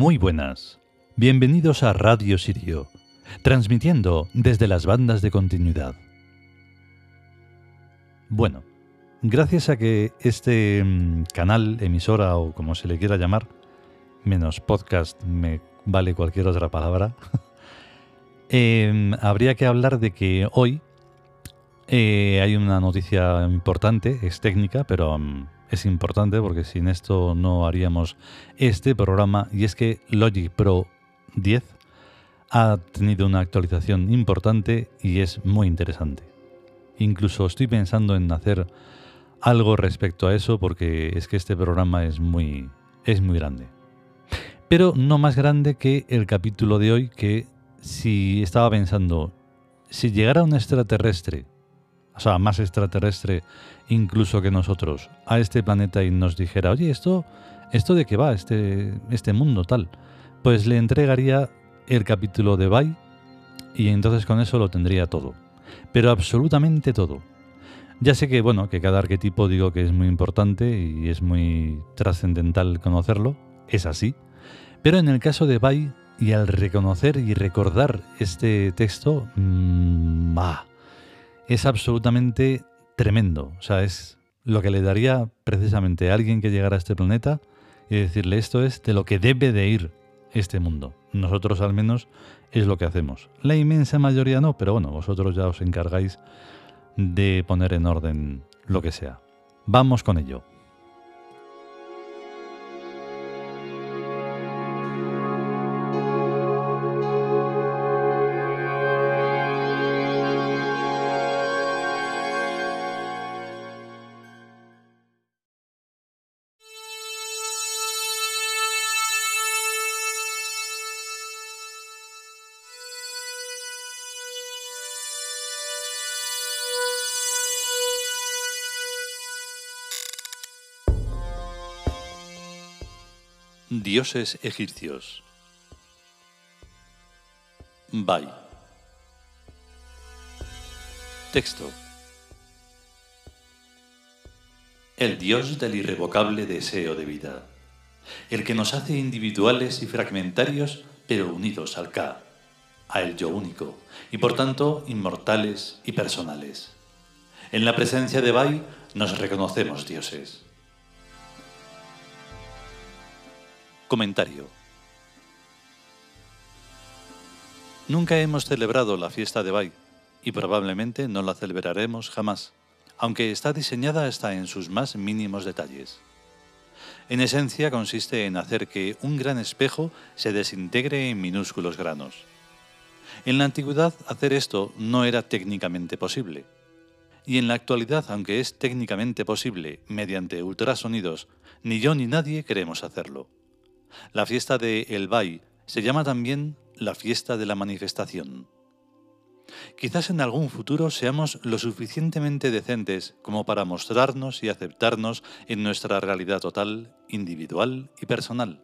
Muy buenas. Bienvenidos a Radio Sirio, transmitiendo desde las bandas de continuidad. Bueno, gracias a que este mm, canal, emisora o como se le quiera llamar, menos podcast me vale cualquier otra palabra, em, habría que hablar de que hoy eh, hay una noticia importante, es técnica, pero mm, es importante porque sin esto no haríamos este programa y es que Logic Pro 10 ha tenido una actualización importante y es muy interesante. Incluso estoy pensando en hacer algo respecto a eso porque es que este programa es muy es muy grande. Pero no más grande que el capítulo de hoy que si estaba pensando si llegara un extraterrestre, o sea, más extraterrestre incluso que nosotros a este planeta y nos dijera, oye, esto, esto de qué va, este, este mundo tal, pues le entregaría el capítulo de Bai y entonces con eso lo tendría todo. Pero absolutamente todo. Ya sé que, bueno, que cada arquetipo digo que es muy importante y es muy trascendental conocerlo, es así. Pero en el caso de Bai, y al reconocer y recordar este texto, mmm, es absolutamente tremendo. O sea, es lo que le daría precisamente a alguien que llegara a este planeta y decirle esto es de lo que debe de ir este mundo. Nosotros al menos es lo que hacemos. La inmensa mayoría no, pero bueno, vosotros ya os encargáis de poner en orden lo que sea. Vamos con ello. Dioses egipcios. Bai. Texto. El Dios del irrevocable deseo de vida. El que nos hace individuales y fragmentarios, pero unidos al Ka, a el yo único, y por tanto inmortales y personales. En la presencia de Bai nos reconocemos dioses. Comentario. Nunca hemos celebrado la fiesta de Bai y probablemente no la celebraremos jamás, aunque está diseñada hasta en sus más mínimos detalles. En esencia consiste en hacer que un gran espejo se desintegre en minúsculos granos. En la antigüedad hacer esto no era técnicamente posible. Y en la actualidad, aunque es técnicamente posible mediante ultrasonidos, ni yo ni nadie queremos hacerlo. La fiesta de El Bay se llama también la fiesta de la manifestación. Quizás en algún futuro seamos lo suficientemente decentes como para mostrarnos y aceptarnos en nuestra realidad total, individual y personal.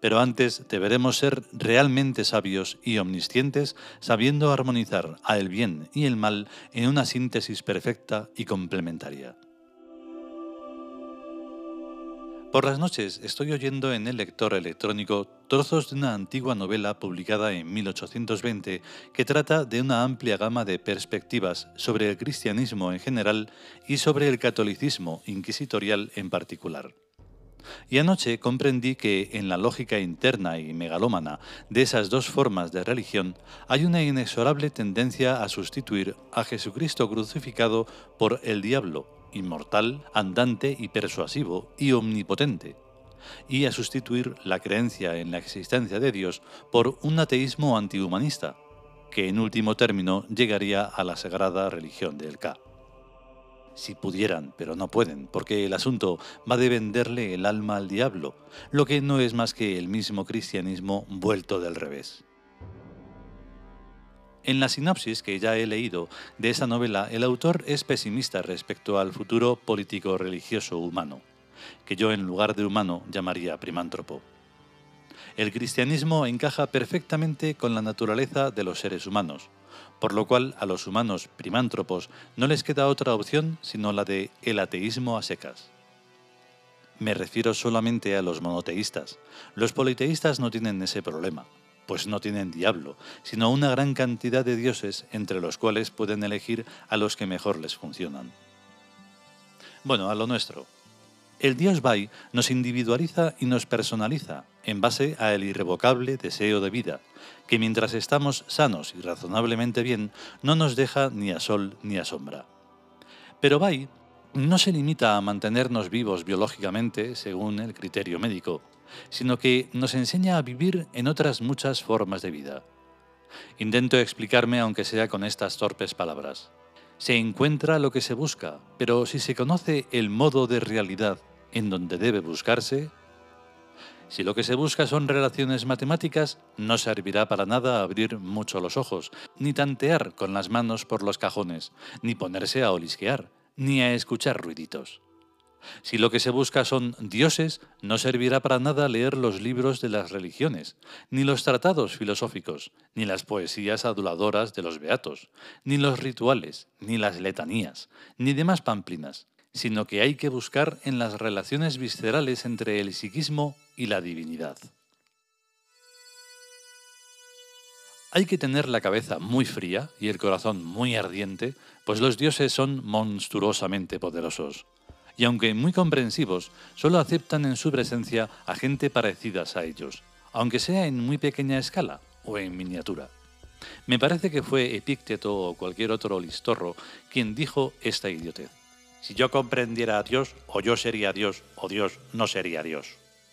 Pero antes deberemos ser realmente sabios y omniscientes, sabiendo armonizar a el bien y el mal en una síntesis perfecta y complementaria. Por las noches estoy oyendo en el lector electrónico trozos de una antigua novela publicada en 1820 que trata de una amplia gama de perspectivas sobre el cristianismo en general y sobre el catolicismo inquisitorial en particular. Y anoche comprendí que en la lógica interna y megalómana de esas dos formas de religión hay una inexorable tendencia a sustituir a Jesucristo crucificado por el diablo inmortal, andante y persuasivo y omnipotente, y a sustituir la creencia en la existencia de Dios por un ateísmo antihumanista, que en último término llegaría a la sagrada religión del Ka. Si pudieran, pero no pueden, porque el asunto va de venderle el alma al diablo, lo que no es más que el mismo cristianismo vuelto del revés. En la sinopsis que ya he leído de esa novela, el autor es pesimista respecto al futuro político-religioso humano, que yo en lugar de humano llamaría primántropo. El cristianismo encaja perfectamente con la naturaleza de los seres humanos, por lo cual a los humanos primántropos no les queda otra opción sino la de el ateísmo a secas. Me refiero solamente a los monoteístas. Los politeístas no tienen ese problema, pues no tienen diablo, sino una gran cantidad de dioses entre los cuales pueden elegir a los que mejor les funcionan. Bueno, a lo nuestro. El dios Bai nos individualiza y nos personaliza en base a el irrevocable deseo de vida, que mientras estamos sanos y razonablemente bien, no nos deja ni a sol ni a sombra. Pero Bai no se limita a mantenernos vivos biológicamente según el criterio médico, sino que nos enseña a vivir en otras muchas formas de vida. Intento explicarme aunque sea con estas torpes palabras. Se encuentra lo que se busca, pero si se conoce el modo de realidad en donde debe buscarse, si lo que se busca son relaciones matemáticas, no servirá para nada abrir mucho los ojos, ni tantear con las manos por los cajones, ni ponerse a olisquear, ni a escuchar ruiditos. Si lo que se busca son dioses, no servirá para nada leer los libros de las religiones, ni los tratados filosóficos, ni las poesías aduladoras de los beatos, ni los rituales, ni las letanías, ni demás pamplinas, sino que hay que buscar en las relaciones viscerales entre el psiquismo y la divinidad. Hay que tener la cabeza muy fría y el corazón muy ardiente, pues los dioses son monstruosamente poderosos. Y aunque muy comprensivos, solo aceptan en su presencia a gente parecidas a ellos, aunque sea en muy pequeña escala o en miniatura. Me parece que fue Epícteto o cualquier otro listorro quien dijo esta idiotez. Si yo comprendiera a Dios, o yo sería Dios, o Dios no sería Dios.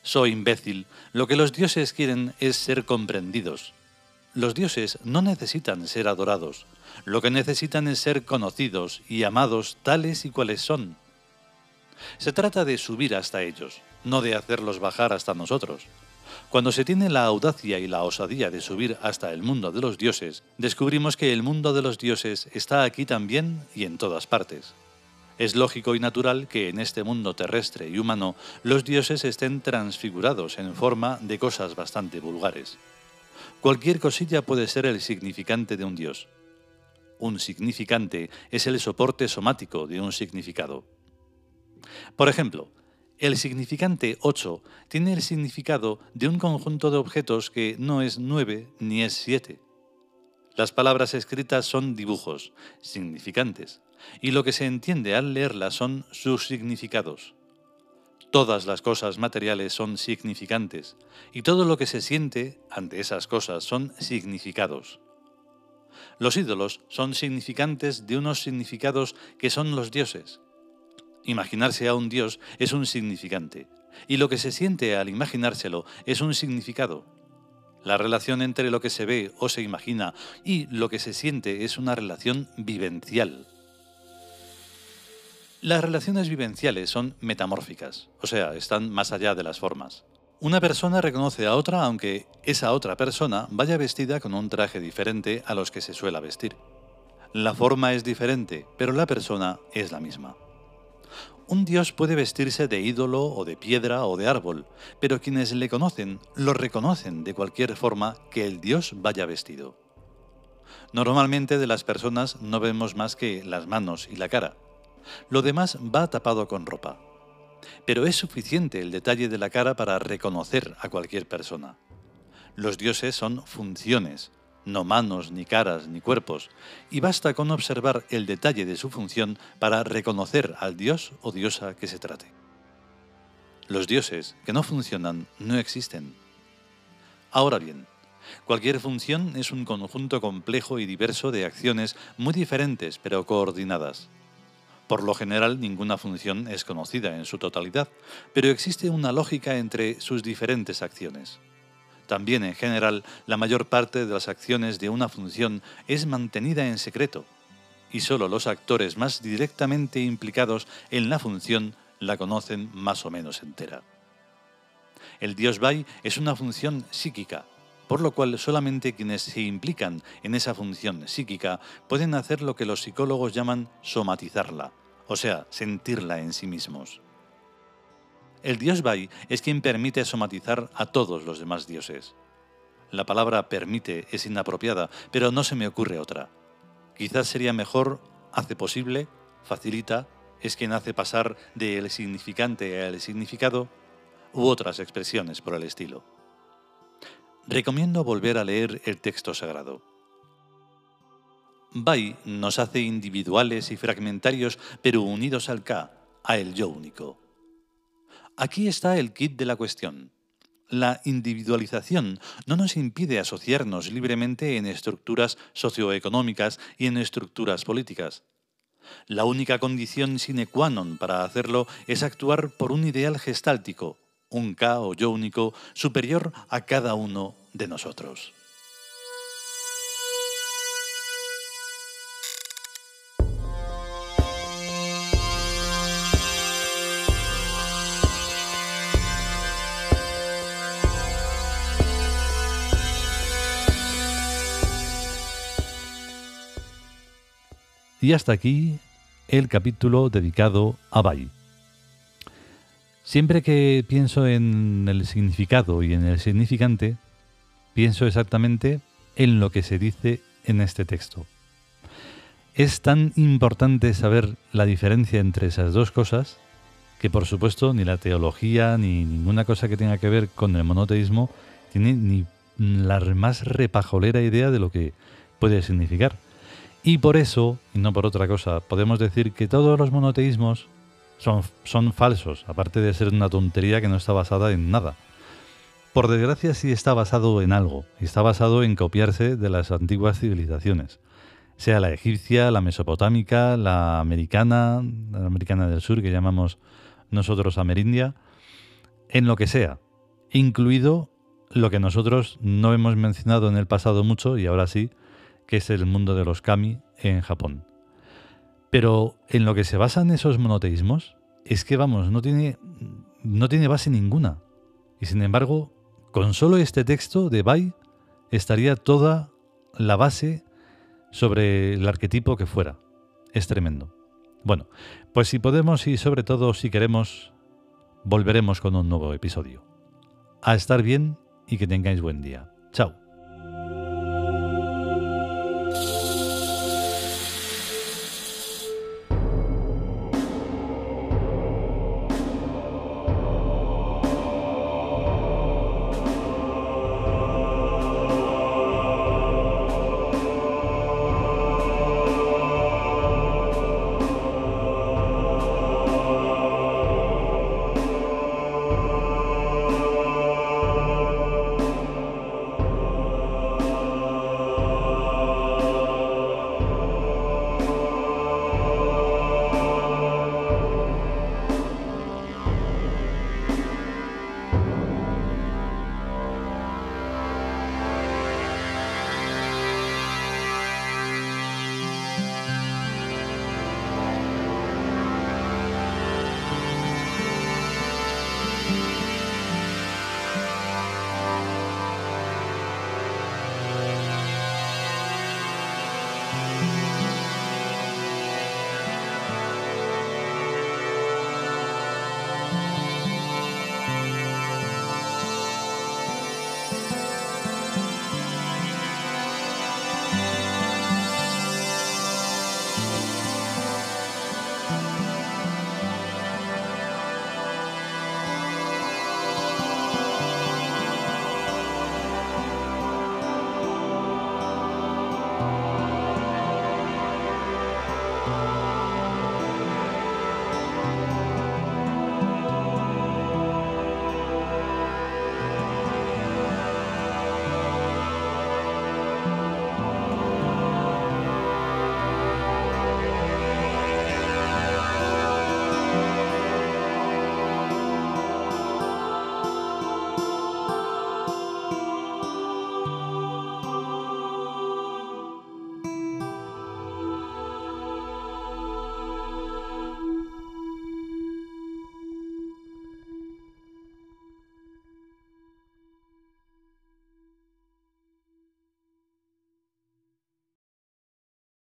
Soy imbécil, lo que los dioses quieren es ser comprendidos, los dioses no necesitan ser adorados, lo que necesitan es ser conocidos y amados tales y cuales son. Se trata de subir hasta ellos, no de hacerlos bajar hasta nosotros. Cuando se tiene la audacia y la osadía de subir hasta el mundo de los dioses, descubrimos que el mundo de los dioses está aquí también y en todas partes. Es lógico y natural que en este mundo terrestre y humano los dioses estén transfigurados en forma de cosas bastante vulgares. Cualquier cosilla puede ser el significante de un dios. Un significante es el soporte somático de un significado. Por ejemplo, el significante 8 tiene el significado de un conjunto de objetos que no es 9 ni es 7. Las palabras escritas son dibujos, significantes, y lo que se entiende al leerlas son sus significados. Todas las cosas materiales son significantes y todo lo que se siente ante esas cosas son significados. Los ídolos son significantes de unos significados que son los dioses. Imaginarse a un dios es un significante y lo que se siente al imaginárselo es un significado. La relación entre lo que se ve o se imagina y lo que se siente es una relación vivencial. Las relaciones vivenciales son metamórficas, o sea, están más allá de las formas. Una persona reconoce a otra aunque esa otra persona vaya vestida con un traje diferente a los que se suele vestir. La forma es diferente, pero la persona es la misma. Un dios puede vestirse de ídolo o de piedra o de árbol, pero quienes le conocen lo reconocen de cualquier forma que el dios vaya vestido. Normalmente de las personas no vemos más que las manos y la cara, lo demás va tapado con ropa. Pero es suficiente el detalle de la cara para reconocer a cualquier persona. Los dioses son funciones, no manos, ni caras, ni cuerpos, y basta con observar el detalle de su función para reconocer al dios o diosa que se trate. Los dioses que no funcionan no existen. Ahora bien, cualquier función es un conjunto complejo y diverso de acciones muy diferentes pero coordinadas. Por lo general, ninguna función es conocida en su totalidad, pero existe una lógica entre sus diferentes acciones. También, en general, la mayor parte de las acciones de una función es mantenida en secreto, y solo los actores más directamente implicados en la función la conocen más o menos entera. El dios Bai es una función psíquica, por lo cual solamente quienes se implican en esa función psíquica pueden hacer lo que los psicólogos llaman somatizarla, o sea, sentirla en sí mismos. El dios Bai es quien permite somatizar a todos los demás dioses. La palabra permite es inapropiada, pero no se me ocurre otra. Quizás sería mejor hace posible, facilita, es quien hace pasar del significante al significado u otras expresiones por el estilo. Recomiendo volver a leer el texto sagrado. Bai nos hace individuales y fragmentarios, pero unidos al K, a el yo único. Aquí está el kit de la cuestión. La individualización no nos impide asociarnos libremente en estructuras socioeconómicas y en estructuras políticas. La única condición sine qua non para hacerlo es actuar por un ideal gestáltico, un K o yo único superior a cada uno de nosotros. Y hasta aquí el capítulo dedicado a Bai. Siempre que pienso en el significado y en el significante, pienso exactamente en lo que se dice en este texto. Es tan importante saber la diferencia entre esas dos cosas que por supuesto ni la teología ni ninguna cosa que tenga que ver con el monoteísmo tiene ni la más repajolera idea de lo que puede significar. Y por eso, y no por otra cosa, podemos decir que todos los monoteísmos son, falsos, aparte de ser una tontería que no está basada en nada. Por desgracia sí está basado en algo, y está basado en copiarse de las antiguas civilizaciones, sea la egipcia, la mesopotámica, la americana, la americana del sur que llamamos nosotros amerindia, en lo que sea, incluido lo que nosotros no hemos mencionado en el pasado mucho y ahora sí, que es el mundo de los kami en Japón. Pero en lo que se basan esos monoteísmos es que, vamos, no tiene, no tiene base ninguna. Y sin embargo, con solo este texto de Bai estaría toda la base sobre el arquetipo que fuera. Es tremendo. Bueno, pues si podemos y sobre todo si queremos, volveremos con un nuevo episodio. A estar bien y que tengáis buen día. Chao.